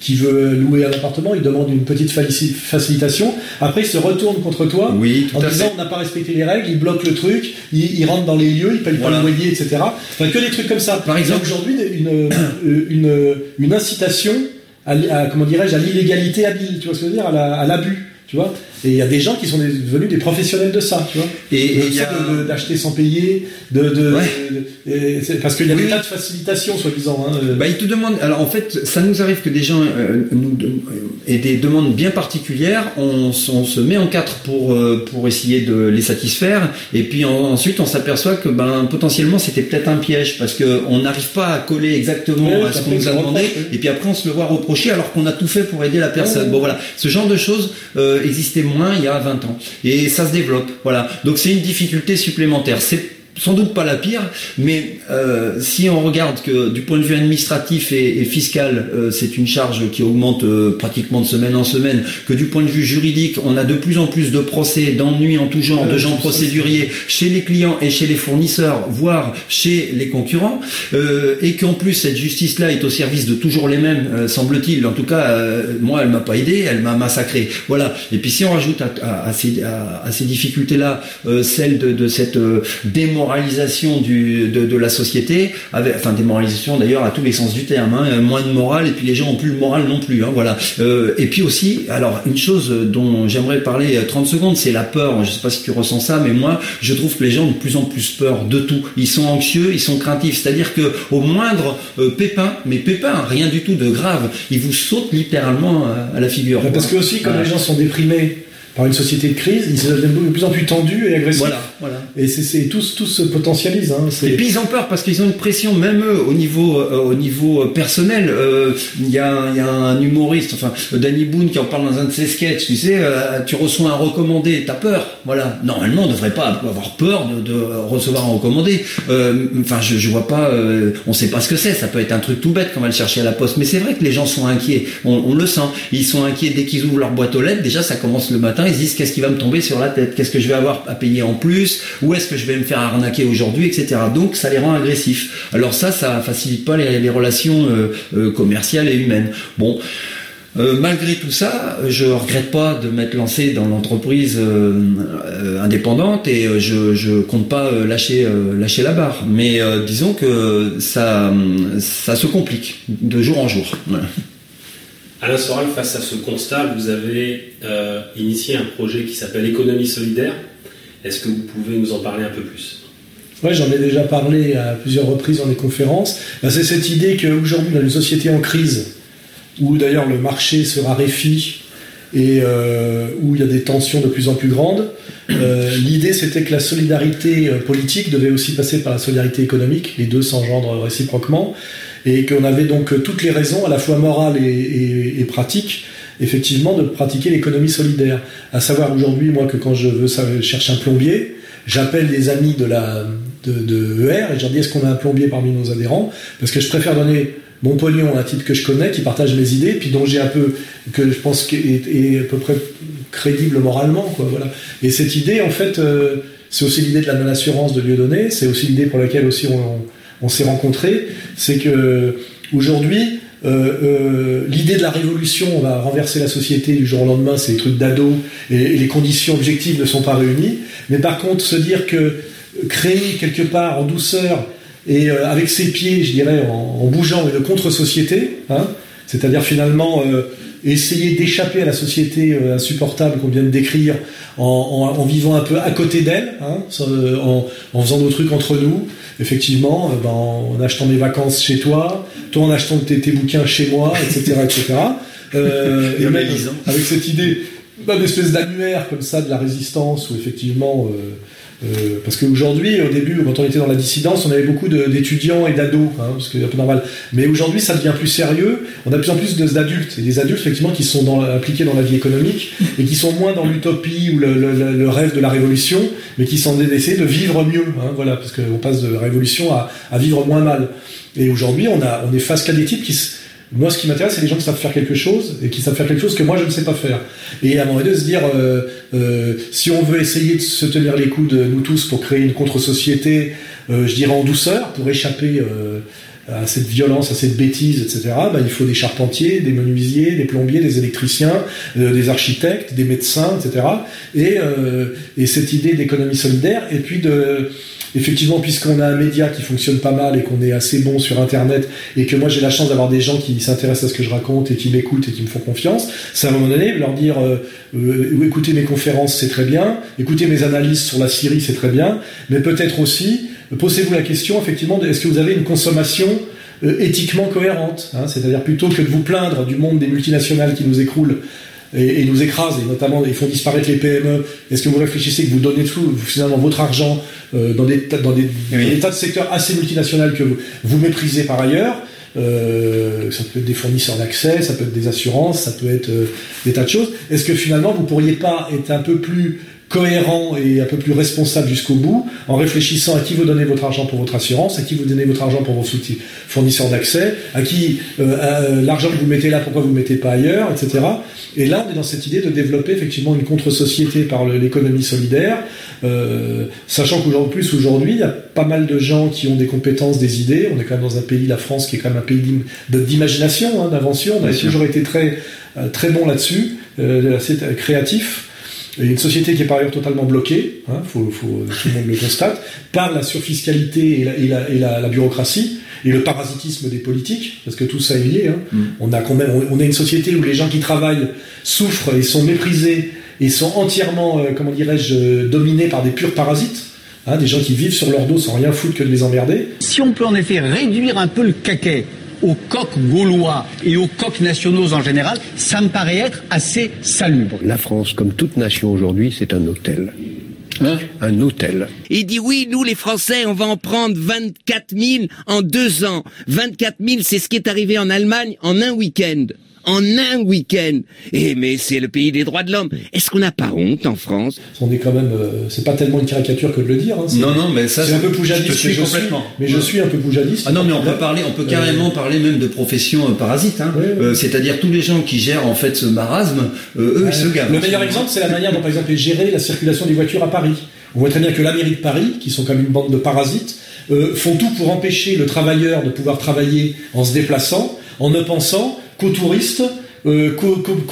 qui veut louer un appartement, il demande une petite facilitation. Après, il se retourne contre toi oui, en disant on n'a pas respecté les règles, il bloque le truc, il, rentre dans les lieux, il paye pas le loyer, etc. Enfin, que des trucs comme ça. Par exemple, aujourd'hui, une, une, une, incitation à, comment dirais-je à l'illégalité habile, tu vois ce que je veux dire, à l'abus, tu vois. Et il y a des gens qui sont devenus des professionnels de ça, tu vois. Et il y a d'acheter sans payer, de, de, parce qu'il y a des tas de facilitations soi-disant. Hein. Bah ils te demandent. Alors en fait, ça nous arrive que des gens euh, nous aient des demandes bien particulières, on, se met en quatre pour euh, pour essayer de les satisfaire, et puis ensuite on s'aperçoit que ben potentiellement c'était peut-être un piège parce que on n'arrive pas à coller exactement à ce qu'on nous a demandé, et puis après on se le voit reprocher alors qu'on a tout fait pour aider la personne. Bon voilà, ce genre de choses euh, existait moins il y a 20 ans. Et ça se développe. Voilà. Donc c'est une difficulté supplémentaire. C'est sans doute pas la pire, mais euh, si on regarde que du point de vue administratif et, fiscal, euh, c'est une charge qui augmente euh, pratiquement de semaine en semaine, que du point de vue juridique, on a de plus en plus de procès, d'ennuis en tout genre, de gens procéduriers chez les clients et chez les fournisseurs, voire chez les concurrents, et qu'en plus cette justice-là est au service de toujours les mêmes, semble-t-il. En tout cas, moi, elle m'a pas aidé, elle m'a massacré. Voilà. Et puis si on rajoute à, ces, difficultés-là celle de, de cette démon démoralisation du, de, la société, avec, enfin démoralisation d'ailleurs à tous les sens du terme, hein, moins de morale et puis les gens ont plus le moral non plus, hein, voilà. Euh, et puis aussi, alors une chose dont j'aimerais parler 30 secondes, c'est la peur. Je sais pas si tu ressens ça, mais moi je trouve que les gens ont de plus en plus peur de tout. Ils sont anxieux, ils sont craintifs, c'est-à-dire que au moindre euh, pépin, mais pépin, rien du tout de grave, ils vous sautent littéralement à, la figure. Parce que aussi, quand les gens sont déprimés par une société de crise, ils deviennent de plus en plus tendus et agressifs. Voilà, voilà. Et c'est tout, tout se potentialise. Hein, et puis ils ont peur parce qu'ils ont une pression, même eux, au niveau, euh, au niveau euh, personnel. Euh, il y, a, y, a un humoriste, enfin Danny Boone, qui en parle dans un de ses sketchs. Tu sais, tu reçois un recommandé, t'as peur. Voilà. Normalement, on ne devrait pas avoir peur de, de recevoir un recommandé. Enfin, je, je vois pas. on sait pas ce que c'est. Ça peut être un truc tout bête qu'on va le chercher à la poste. Mais c'est vrai que les gens sont inquiets. On, on le sent. Ils sont inquiets dès qu'ils ouvrent leur boîte aux lettres. Déjà, ça commence le matin ils se disent qu'est-ce qui va me tomber sur la tête, qu'est-ce que je vais avoir à payer en plus, où est-ce que je vais me faire arnaquer aujourd'hui, etc. Donc ça les rend agressifs. Alors ça, ça facilite pas les, relations euh, euh, commerciales et humaines. Bon. Euh, malgré tout ça, je regrette pas de m'être lancé dans l'entreprise indépendante et je, je compte pas lâcher lâcher la barre. Mais disons que ça ça se complique de jour en jour. Alain Soral, face à ce constat, vous avez euh, initié un projet qui s'appelle Économie solidaire. Est-ce que vous pouvez nous en parler un peu plus? Oui, j'en ai déjà parlé à plusieurs reprises dans les conférences. Ben, c'est cette idée qu'aujourd'hui, dans une société en crise, où d'ailleurs le marché se raréfie et euh, où il y a des tensions de plus en plus grandes, euh, l'idée c'était que la solidarité politique devait aussi passer par la solidarité économique, les deux s'engendrent réciproquement, et qu'on avait donc toutes les raisons, à la fois morales et, pratiques, effectivement, de pratiquer l'économie solidaire. À savoir aujourd'hui, moi, que quand je veux chercher un plombier, j'appelle des amis de la de, ER et je leur dis est-ce qu'on a un plombier parmi nos adhérents? Parce que je préfère donner mon pognon un type que je connais, qui partage mes idées, puis dont j'ai un peu, que je pense est, à peu près crédible moralement, quoi, voilà. Et cette idée, en fait, euh, c'est aussi l'idée de la non-assurance de lieu donné, c'est aussi l'idée pour laquelle aussi on s'est rencontrés, c'est que aujourd'hui, euh, euh, l'idée de la révolution, on va renverser la société du jour au lendemain, c'est des trucs d'ado, et, les conditions objectives ne sont pas réunies. Mais par contre, se dire que créer quelque part en douceur et euh, avec ses pieds, je dirais, en, bougeant une contre-société, hein, c'est-à-dire finalement essayer d'échapper à la société insupportable qu'on vient de décrire en, vivant un peu à côté d'elle, hein, en, en, faisant nos trucs entre nous, effectivement, euh, ben, en achetant mes vacances chez toi, toi en achetant tes, bouquins chez moi, etc., etc. Euh, et même avec cette idée ben, d'espèce d'annuaire comme ça de la résistance, où effectivement, euh, euh, parce qu'aujourd'hui, au début, quand on était dans la dissidence, on avait beaucoup d'étudiants et d'ados, hein, parce que c'est un peu normal. Mais aujourd'hui, ça devient plus sérieux. On a de plus en plus d'adultes, et des adultes effectivement qui sont impliqués dans la vie économique et qui sont moins dans l'utopie ou le, rêve de la révolution, mais qui sont d'essayer de vivre mieux. Hein, voilà, parce qu'on passe de révolution à, vivre moins mal. Et aujourd'hui, on, on est face qu'à des types qui moi, ce qui m'intéresse, c'est les gens qui savent faire quelque chose et qui savent faire quelque chose que moi, je ne sais pas faire. Et à un moment donné, se dire, euh, euh, si on veut essayer de se tenir les coudes, nous tous, pour créer une contre-société, euh, je dirais en douceur, pour échapper à cette violence, à cette bêtise, etc., bah, il faut des charpentiers, des menuisiers, des plombiers, des électriciens, des architectes, des médecins, etc. Et, et cette idée d'économie solidaire, et puis de effectivement, puisqu'on a un média qui fonctionne pas mal et qu'on est assez bon sur Internet, et que moi j'ai la chance d'avoir des gens qui s'intéressent à ce que je raconte et qui m'écoutent et qui me font confiance, c'est à un moment donné leur dire euh, euh, écoutez mes conférences, c'est très bien, écoutez mes analyses sur la Syrie, c'est très bien, mais peut-être aussi, posez-vous la question, effectivement, est-ce que vous avez une consommation euh, éthiquement cohérente hein, C'est-à-dire plutôt que de vous plaindre du monde des multinationales qui nous écroulent et, nous écrasent, et notamment ils font disparaître les PME. Est-ce que vous réfléchissez que vous donnez tout, finalement votre argent euh, dans, des, dans, des, tas de secteurs assez multinationaux que vous, vous méprisez par ailleurs euh, ça peut être des fournisseurs d'accès, ça peut être des assurances, ça peut être euh, des tas de choses. Est-ce que finalement vous pourriez pas être un peu plus cohérent et un peu plus responsable jusqu'au bout, en réfléchissant à qui vous donnez votre argent pour votre assurance, à qui vous donnez votre argent pour vos fournisseurs d'accès, à qui euh, euh, l'argent que vous mettez là, pourquoi vous ne mettez pas ailleurs, etc. Et là, on est dans cette idée de développer effectivement une contre-société par l'économie solidaire, euh, sachant qu'aujourd'hui, plus aujourd'hui, il y a pas mal de gens qui ont des compétences, des idées. On est quand même dans un pays, la France, qui est quand même un pays d'imagination, hein, d'invention. On a toujours été très très bon là-dessus, assez créatif une société qui est par ailleurs totalement bloquée, hein, faut, faut, tout le monde le constate, par la surfiscalité et la, et la, et la, bureaucratie et le parasitisme des politiques, parce que tout ça est lié. Hein. Mm. On a quand même, on, a une société où les gens qui travaillent souffrent et sont méprisés et sont entièrement, euh, comment dirais-je, dominés par des purs parasites. Hein, des gens qui vivent sur leur dos sans rien foutre que de les emmerder. Si on peut en effet réduire un peu le caquet aux coqs gaulois et aux coqs nationaux en général, ça me paraît être assez salubre. La France, comme toute nation aujourd'hui, c'est un hôtel. Hein un hôtel. Il dit oui, nous les Français, on va en prendre 24 000 en deux ans. 24 000, c'est ce qui est arrivé en Allemagne en un week-end en un week-end. Eh mais c'est le pays des droits de l'homme. Est-ce qu'on n'a pas honte en France? On est quand même, euh, c'est pas tellement une caricature que de le dire. Hein, non non, mais ça c'est un peu poujadiste. Je suis complètement. mais je suis un peu poujadiste. Ah non, mais on peut parler, on peut carrément parler même de profession euh, parasite. Hein. Euh, c'est-à-dire tous les gens qui gèrent en fait ce marasme, eux ils se gavent. Le meilleur exemple, c'est la manière dont par exemple est gérée la circulation des voitures à Paris. On voit très bien que la mairie de Paris, qui sont comme une bande de parasites, font tout pour empêcher le travailleur de pouvoir travailler en se déplaçant, en ne pensant qu'aux touristes, euh,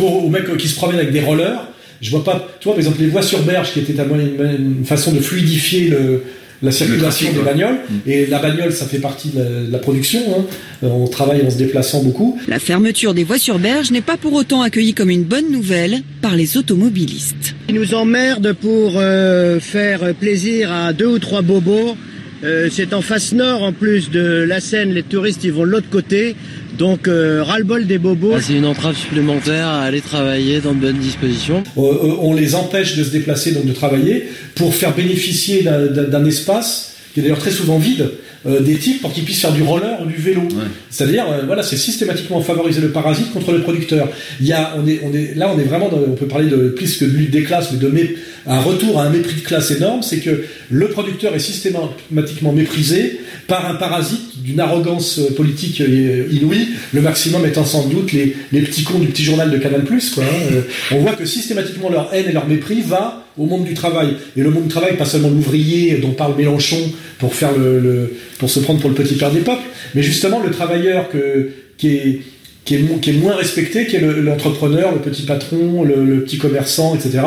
aux mecs qui se promènent avec des rollers. Je vois pas, tu vois, par exemple, les voies sur berge qui étaient à moi une, façon de fluidifier le, la circulation trafic, des bagnoles. Mm. Et la bagnole, ça fait partie de la, de la production. hein. Euh, On travaille en se déplaçant beaucoup. La fermeture des voies sur berge n'est pas pour autant accueillie comme une bonne nouvelle par les automobilistes. Ils nous emmerdent pour euh, faire plaisir à deux ou trois bobos. Euh, c'est en face nord en plus de la Seine, les touristes ils vont de l'autre côté. Donc euh, ras-le-bol des bobos. Ah, c'est une entrave supplémentaire à aller travailler dans de bonnes dispositions. Euh, euh, on les empêche de se déplacer, donc de travailler, pour faire bénéficier d'un- espace qui est d'ailleurs très souvent vide euh, des types pour qu'ils puissent faire du roller ou du vélo. C'est-à-dire, euh, voilà, c'est systématiquement favoriser le parasite contre le producteur. Il y a, on est, on est, là, on est vraiment, dans- on peut parler de plus que de lutte des classes, mais de mé- un retour à un mépris de classe énorme. C'est que le producteur est systématiquement méprisé par un parasite d'une arrogance euh, politique euh, inouïe. Le maximum étant sans doute les, les petits cons du petit journal de Canal+. Quoi, hein. Euh, On voit que systématiquement leur haine et leur mépris va au monde du travail. Et le monde du travail, pas seulement l'ouvrier dont parle Mélenchon pour faire le, le- pour se prendre pour le petit père des peuples, mais justement le travailleur que, qui est qui est, moins respecté, qui est le- l'entrepreneur, le, petit patron, le, petit commerçant, etc.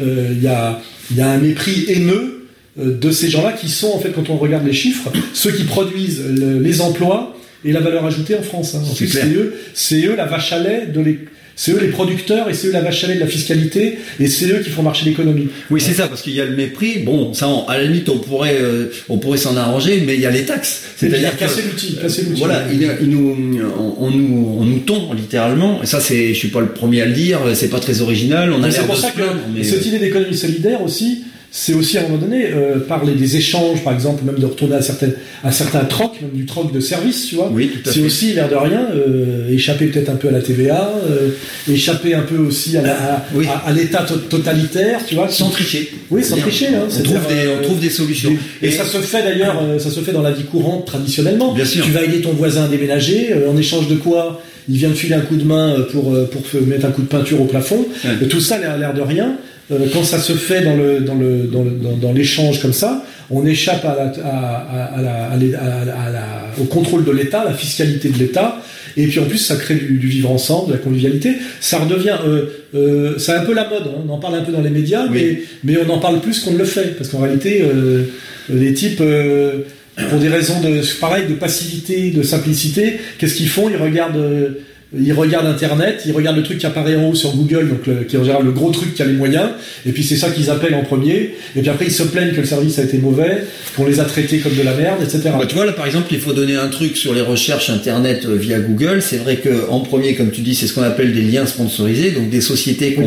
Il y, a, y a un mépris haineux de ces gens-là qui sont, en fait, quand on regarde les chiffres, ceux qui produisent le- les emplois et la valeur ajoutée en France. hein. C'est eux, c'est eux la vache à lait de les, c'est eux les producteurs et c'est eux la vache à lait de la fiscalité et c'est eux qui font marcher l'économie. Oui, c'est ça, parce qu'il y a le mépris. Bon, ça, on- à la limite, on pourrait, euh, on pourrait s'en arranger, mais il y a les taxes. C'est-à-dire casser l'outil, casser l'outil. Voilà, il, il nous, on, on nous, on nous tond littéralement. Et ça, c'est, je suis pas le premier à le dire. C'est pas très original. On a C'est pour de ça que mais cette idée d'économie solidaire aussi, c'est aussi à un moment donné euh, parler des échanges, par exemple, même de retourner à certains, à certains trocs, même du troc de service, tu vois. Oui, tout à C'est aussi l'air de rien, euh, échapper peut-être un peu à la TVA, euh, échapper un peu aussi à, la- à- Oui. à- à l'État to- totalitaire, tu vois. sans tricher. Oui, sans tricher. Hein, on, trouve des, euh, on trouve des solutions. et, ça se fait d'ailleurs, euh, ça se fait dans la vie courante traditionnellement. Bien sûr. Tu vas aider ton voisin à déménager, euh, en échange de quoi il vient de filer un coup de main pour, pour mettre un coup de peinture au plafond. Ouais. Tout ça a l'air de rien. Euh, quand ça se fait dans le dans le dans le- dans- dans l'échange comme ça, on échappe à la, à, à- à la- la- au contrôle de l'État, à la fiscalité de l'État, et puis en plus ça crée du, du vivre ensemble, de la convivialité. Ça redevient, euh, euh, c'est un peu la mode. hein. On en parle un peu dans les médias, Oui. mais mais on en parle plus qu'on ne le fait, parce qu'en réalité, euh, les types euh, pour des raisons de pareil de passivité, de simplicité, qu'est-ce qu'ils font? Ils regardent ils regardent Internet, ils regardent le truc qui apparaît en haut sur Google, donc le, qui est en général le gros truc qui a les moyens, et puis c'est ça qu'ils appellent en premier, et puis après ils se plaignent que le service a été mauvais, qu'on les a traités comme de la merde, etc. Bah, tu vois, là, par exemple, il faut donner un truc sur les recherches Internet euh, via Google. C'est vrai que en premier, comme tu dis, c'est ce qu'on appelle des liens sponsorisés, donc des sociétés qui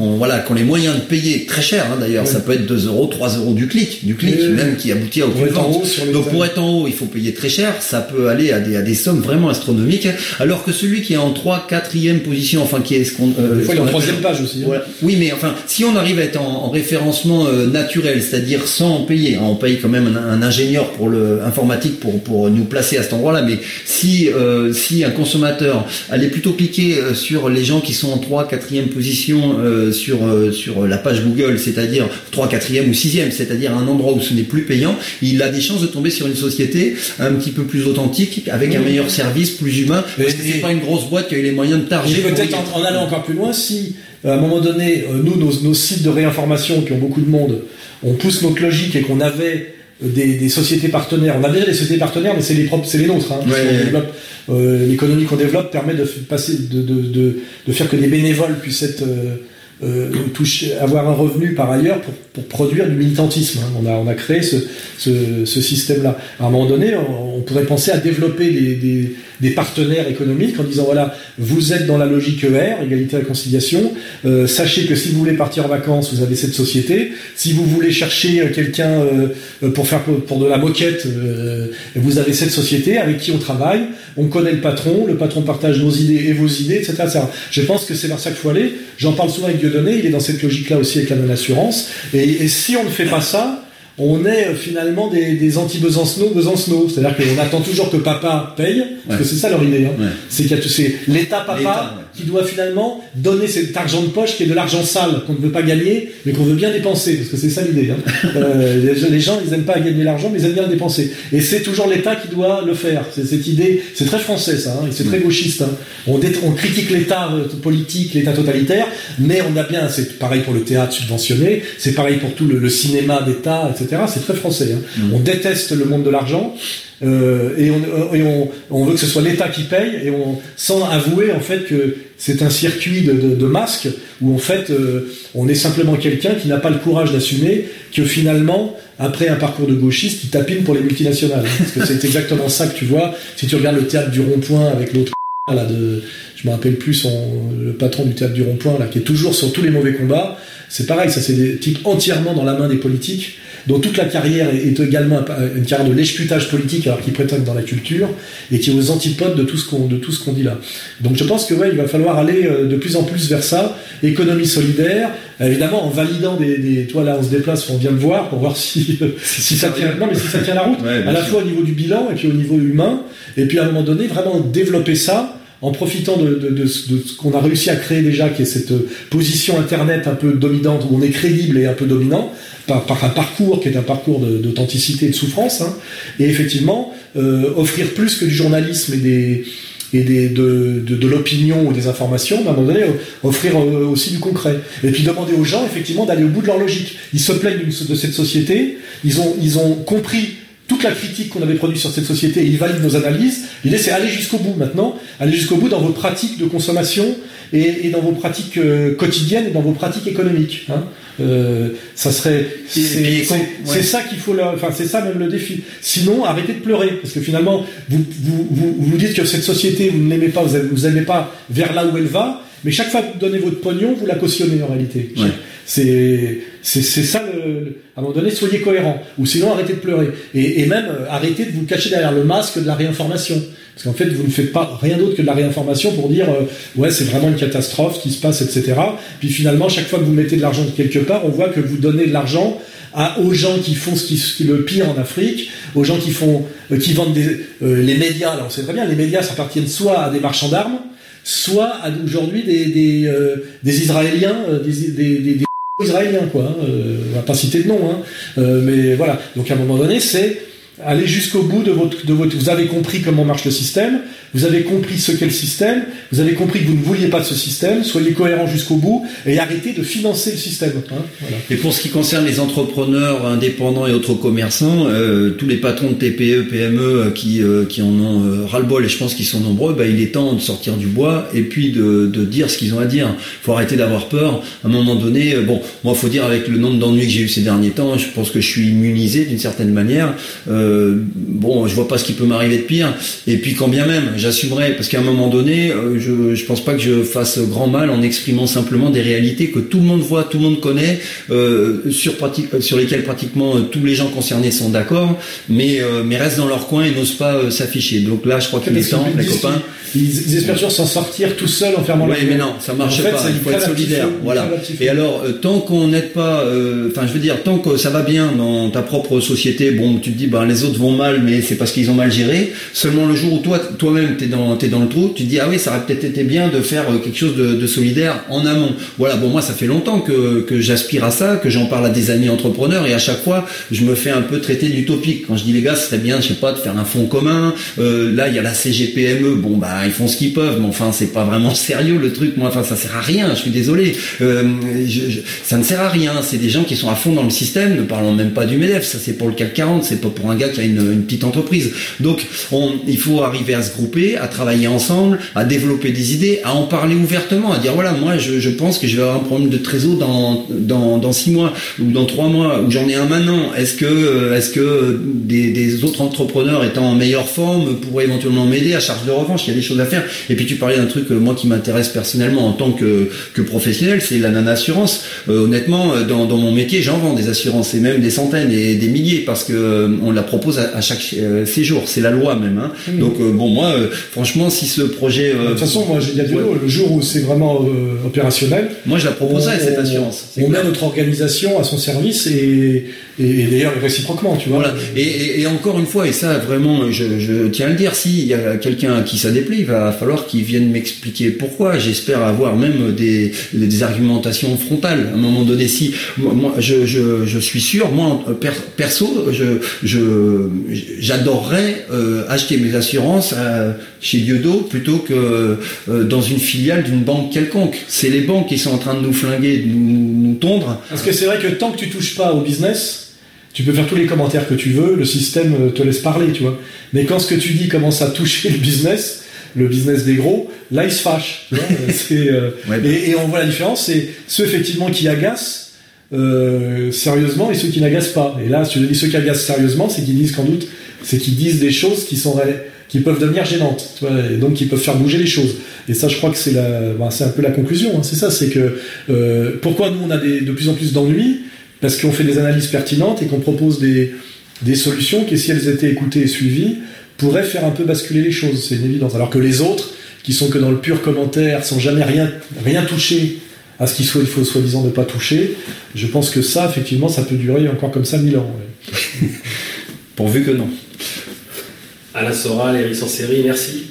ont- voilà, qui ont les moyens de payer très cher, hein, d'ailleurs. Ça peut être 2 euros, 3 euros du clic, du clic, même qui aboutit à aucune vente. Donc pour être en haut, il faut payer très cher. Ça peut aller à des, à des sommes vraiment astronomiques. Alors que celui qui est en 3, 4e position, enfin qui est ce qu'on... euh, Des fois il est en ce qu'on troisième page aussi. hein. voilà. Oui, mais enfin, si on arrive à être en, en référencement euh, naturel, c'est-à-dire sans payer, hein, on paye quand même un, un ingénieur pour le informatique pour pour nous placer à cet endroit-là, mais si euh, si un consommateur allait plutôt cliquer euh, sur les gens qui sont en 3 4e position sur sur la page Google, c'est-à-dire 3 4e ou 6e, c'est-à-dire un endroit où ce n'est plus payant, il a des chances de tomber sur une société un petit peu plus authentique, avec un meilleur service, plus humain, parce Et- que c'est et- pas une grosse boîte qui a eu les moyens de targer. Peut-être en, en allant encore plus loin, si euh, à un moment donné, euh, nous, nos, nos sites de réinformation qui ont beaucoup de monde, on pousse notre logique et qu'on avait des, des sociétés partenaires, on a déjà des sociétés partenaires, mais c'est les propres, c'est les nôtres. Hein, Ouais. euh, l'économie qu'on développe permet de passer, de, de, de, de faire que des bénévoles puissent être euh, avoir un revenu par ailleurs pour, produire du militantisme. hein. On, a, créé ce, système-là. À un moment donné, on, pourrait penser à développer des, partenaires économiques en disant voilà, vous êtes dans la logique ER, égalité réconciliation. Euh, sachez que si vous voulez partir en vacances, vous avez cette société. Si vous voulez chercher euh, quelqu'un euh, pour faire pour, de la moquette, vous avez cette société avec qui on travaille. On connaît le patron, le patron partage nos idées et vos idées, etc. Je pense que c'est vers ça qu'il faut aller. J'en parle souvent avec Il est dans cette logique-là aussi avec la non-assurance. Et, et si on ne fait pas ça, on est euh, finalement des, des anti-Besancenot, Besancenot. C'est-à-dire qu'on attend toujours que papa paye, parce que c'est ça leur idée. Hein. Ouais. C'est qu'il y a c'est l'État papa. Qui doit finalement donner cet argent de poche qui est de l'argent sale qu'on ne veut pas gagner, mais qu'on veut bien dépenser, parce que c'est ça l'idée. Hein. Euh, les, gens, ils aiment pas gagner l'argent, mais ils aiment bien le dépenser. Et c'est toujours l'État qui doit le faire. C'est cette idée, c'est très français ça, hein, et c'est très gauchiste. Hein. On, on, critique l'État euh, politique, l'État totalitaire, mais on a bien, c'est pareil pour le théâtre subventionné, c'est pareil pour tout le, cinéma d'État, etc. C'est très français. Mm. On déteste le monde de l'argent. Euh, et, on, et on, veut que ce soit l'État qui paye et on sans avouer en fait que c'est un circuit de, masques où en fait euh, on est simplement quelqu'un qui n'a pas le courage d'assumer que finalement après un parcours de gauchiste il tapine pour les multinationales. Parce que c'est exactement ça que tu vois. Si tu regardes le théâtre du rond-point avec l'autre là de je me rappelle plus le patron du théâtre du rond-point là qui est toujours sur tous les mauvais combats c'est pareil ça c'est des types entièrement dans la main des politiques dont toute la carrière est également une carrière de lèche-putage politique alors qu'ils prétendent dans la culture et qui est aux antipodes de tout ce qu'on de tout ce qu'on dit là. Donc je pense que ouais, il va falloir aller euh, de plus en plus vers ça, économie solidaire, évidemment en validant des, des toi là on se déplace, on vient le voir pour voir si si ça tient non mais si ça tient la route, à la fois au niveau du bilan et puis au niveau humain. Et puis à un moment donné vraiment développer ça en profitant de, ce qu'on a réussi à créer déjà, qui est cette position Internet un peu dominante, où on est crédible et un peu dominant, par, un parcours qui est un parcours d'authenticité et de souffrance, hein, et effectivement euh, offrir plus que du journalisme et des et des, de, l'opinion ou des informations, à un moment donné, offrir euh, aussi du concret. Et puis demander aux gens, effectivement, d'aller au bout de leur logique. Ils se plaignent de cette société, ils ont, ils ont compris toute la critique qu'on avait produite sur cette société, ils valident nos analyses. L'idée, c'est aller jusqu'au bout maintenant, aller jusqu'au bout dans vos pratiques de consommation et, et dans vos pratiques euh, quotidiennes et dans vos pratiques économiques. Hein. Euh, ça serait, c'est ça qu'il faut, enfin c'est ça même le défi. Sinon, arrêtez de pleurer, parce que finalement, vous vous, vous, vous dites que cette société, vous ne l'aimez pas, vous n'aimez pas vers là où elle va, mais chaque fois que vous donnez votre pognon, vous la cautionnez en réalité. C'est c'est ça, le, à un moment donné, soyez cohérent, ou sinon arrêtez de pleurer. Et, et même euh, arrêtez de vous cacher derrière le masque de la réinformation. Parce qu'en fait, vous ne faites pas rien d'autre que de la réinformation pour dire euh, ouais, c'est vraiment une catastrophe qui se passe, etc. Puis finalement, chaque fois que vous mettez de l'argent quelque part, on voit que vous donnez de l'argent à, aux gens qui font ce qui, ce qui, le pire en Afrique, aux gens qui font, euh, qui vendent des, les médias. Alors on sait très bien, les médias, ça appartiennent soit à des marchands d'armes, soit aujourd'hui des, des, des Israéliens, des, des, des israélien, quoi. Hein, euh, on va pas citer de nom, hein, euh, mais voilà. Donc à un moment donné, c'est aller jusqu'au bout de votre, de votre. Vous avez compris comment marche le système, vous avez compris ce qu'est le système, vous avez compris que vous ne vouliez pas de ce système, soyez cohérent jusqu'au bout et arrêtez de financer le système. Hein, voilà. Et pour ce qui concerne les entrepreneurs indépendants et autres commerçants, euh, tous les patrons de TPE, PME euh, qui, euh, qui en ont euh, ras-le-bol, et je pense qu'ils sont nombreux, bah, il est temps de sortir du bois et puis de, de dire ce qu'ils ont à dire. Il faut arrêter d'avoir peur. À un moment donné, euh, bon, moi, faut dire avec le nombre d'ennuis que j'ai eu ces derniers temps, je pense que je suis immunisé d'une certaine manière. Euh, bon, je vois pas ce qui peut m'arriver de pire. Et puis quand bien même, j'assumerai, parce qu'à un moment donné, euh, je, je pense pas que je fasse grand mal en exprimant simplement des réalités que tout le monde voit, tout le monde connaît, euh, sur, pratique, sur lesquelles pratiquement euh, tous les gens concernés sont d'accord, mais, euh, mais restent dans leur coin et n'osent pas euh, s'afficher. Donc là, je crois qu'il est temps, les copains. Ils, espèrent toujours s'en sortir tout seul en fermant oui, mais non, ça marche en fait, pas. Il faut être solidaire. Voilà. Et alors, tant qu'on n'aide pas, enfin, je veux dire, tant que ça va bien dans ta propre société, bon, tu te dis, ben, les autres vont mal, mais c'est parce qu'ils ont mal géré. Seulement le jour où toi, toi-même, t'es dans, es dans le trou, tu te dis ah oui, ça aurait peut-être été bien de faire euh, quelque chose de, solidaire en amont. Voilà, bon moi ça fait longtemps que, j'aspire à ça, que j'en parle à des amis entrepreneurs et à chaque fois je me fais un peu traiter d'utopique. Quand je dis les gars, ce serait bien, je sais pas, de faire un fonds commun. Euh, là il y a la CGPME, bon bah ils font ce qu'ils peuvent, mais enfin c'est pas vraiment sérieux le truc. Moi enfin ça sert à rien. Je suis désolé, euh, ça ne sert à rien. C'est des gens qui sont à fond dans le système, ne parlons même pas du Medef. Ça c'est pour le CAC 40, c'est pas pour un gars qui a une, petite entreprise. Donc on, il faut arriver à se grouper, à travailler ensemble, à développer des idées, à en parler ouvertement, à dire voilà, moi je, pense que je vais avoir un problème de trésor dans, dans, dans six mois ou dans trois mois, ou j'en ai un maintenant. Est-ce que, est-ce que des, autres entrepreneurs étant en meilleure forme pourraient éventuellement m'aider à charge de revanche? Il y a des choses à faire. Et puis tu parlais d'un truc, moi qui m'intéresse personnellement en tant que, professionnel, c'est la non-assurance. Euh, honnêtement, dans, dans mon métier, j'en vends des assurances et même des centaines et des milliers parce que euh, on l'a propose à, chaque euh, séjour. C'est la loi même. Hein. Mmh. Donc bon, moi, franchement, si ce projet. de toute façon, moi, il y a du le jour où c'est vraiment opérationnel. Moi, je la proposerais cette assurance. On, met notre organisation à son service et, et, d'ailleurs réciproquement, tu vois. Voilà. Et, et, encore une fois, et ça vraiment, je, je tiens à le dire, s'il y a quelqu'un qui ça déplaît, il va falloir qu'il vienne m'expliquer pourquoi. J'espère avoir même des, des, argumentations frontales. À un moment donné, si moi, je, je, je suis sûr, moi perso, je, j'adorerais euh, acheter mes assurances chez Diodo plutôt que euh, dans une filiale d'une banque quelconque. C'est les banques qui sont en train de nous flinguer, de nous, nous tondre. Parce que c'est vrai que tant que tu touches pas au business tu peux faire tous les commentaires que tu veux, le système te laisse parler, tu vois. Mais quand ce que tu dis commence à toucher le business, le business des gros, là ils se fâchent. Euh, et, on voit la différence, c'est ceux effectivement qui agacent euh, sérieusement et ceux qui n'agacent pas. Et là, ceux qui agacent sérieusement, c'est qu'ils disent qu'en doute, c'est qu'ils disent des choses qui sont qui peuvent devenir gênantes, tu vois, et donc qui peuvent faire bouger les choses. Et ça, je crois que c'est ben, c'est un peu la conclusion. Hein. c'est ça, c'est que euh, pourquoi nous on a de plus en plus d'ennuis? Parce qu'on fait des analyses pertinentes et qu'on propose des, des solutions qui, si elles étaient écoutées et suivies, pourraient faire un peu basculer les choses, c'est une évidence. Alors que les autres, qui sont que dans le pur commentaire, sans jamais rien, rien toucher à ce qu'il faut, il faut soi-disant ne pas toucher, je pense que ça, effectivement, ça peut durer encore comme ça mille ans. Pourvu que non. Alain Soral, Eric en série, merci.